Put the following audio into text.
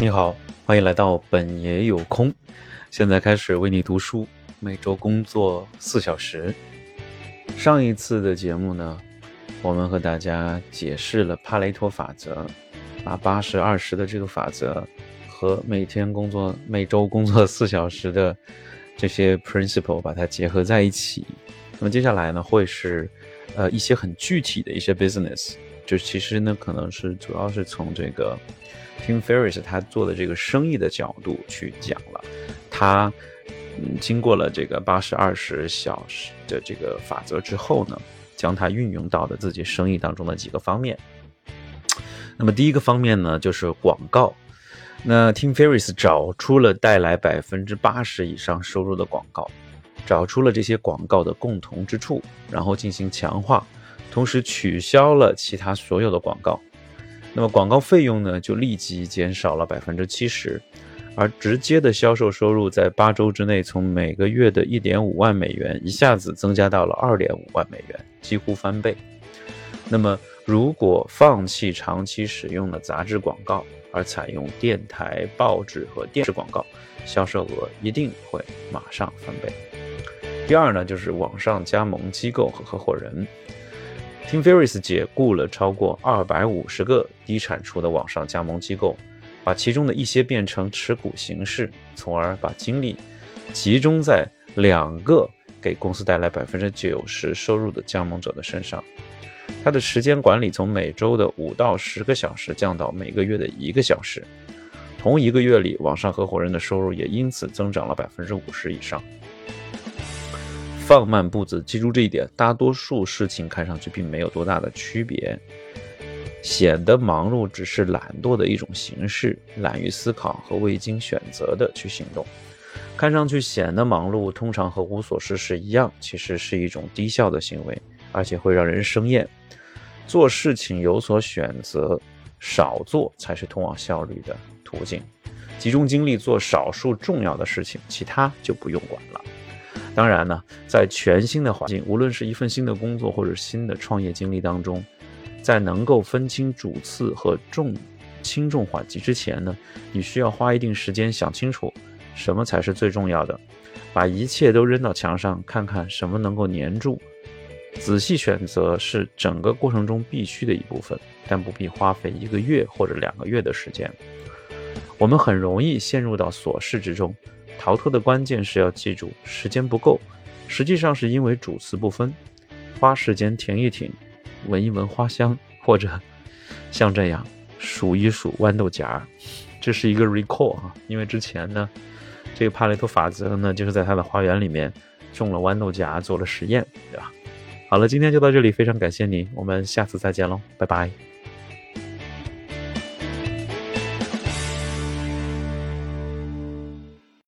你好，欢迎来到本爷有空。现在开始为你读书，每周工作四小时。上一次的节目呢，我们和大家解释了帕雷托法则，把八十二十的这个法则和每天工作、每周工作四小时的这些 principle 把它结合在一起。那么接下来呢，会是呃一些很具体的一些 business，就其实呢，可能是主要是从这个。Tim Ferriss 他做的这个生意的角度去讲了，他嗯经过了这个八十二十小时的这个法则之后呢，将它运用到了自己生意当中的几个方面。那么第一个方面呢，就是广告。那 Tim Ferriss 找出了带来百分之八十以上收入的广告，找出了这些广告的共同之处，然后进行强化，同时取消了其他所有的广告。那么广告费用呢，就立即减少了百分之七十，而直接的销售收入在八周之内，从每个月的一点五万美元一下子增加到了二点五万美元，几乎翻倍。那么如果放弃长期使用的杂志广告，而采用电台、报纸和电视广告，销售额一定会马上翻倍。第二呢，就是网上加盟机构和合伙人。Tim Ferriss 解雇了超过二百五十个低产出的网上加盟机构，把其中的一些变成持股形式，从而把精力集中在两个给公司带来百分之九十收入的加盟者的身上。他的时间管理从每周的五到十个小时降到每个月的一个小时。同一个月里，网上合伙人的收入也因此增长了百分之五十以上。放慢步子，记住这一点。大多数事情看上去并没有多大的区别，显得忙碌只是懒惰的一种形式，懒于思考和未经选择的去行动。看上去显得忙碌，通常和无所事事一样，其实是一种低效的行为，而且会让人生厌。做事情有所选择，少做才是通往效率的途径。集中精力做少数重要的事情，其他就不用管了。当然呢，在全新的环境，无论是一份新的工作或者新的创业经历当中，在能够分清主次和重轻重缓急之前呢，你需要花一定时间想清楚什么才是最重要的，把一切都扔到墙上，看看什么能够粘住。仔细选择是整个过程中必须的一部分，但不必花费一个月或者两个月的时间。我们很容易陷入到琐事之中。逃脱的关键是要记住，时间不够，实际上是因为主次不分。花时间停一停，闻一闻花香，或者像这样数一数豌豆荚。这是一个 recall 啊，因为之前呢，这个帕雷托法则呢，就是在他的花园里面种了豌豆荚，做了实验，对吧？好了，今天就到这里，非常感谢你，我们下次再见喽，拜拜。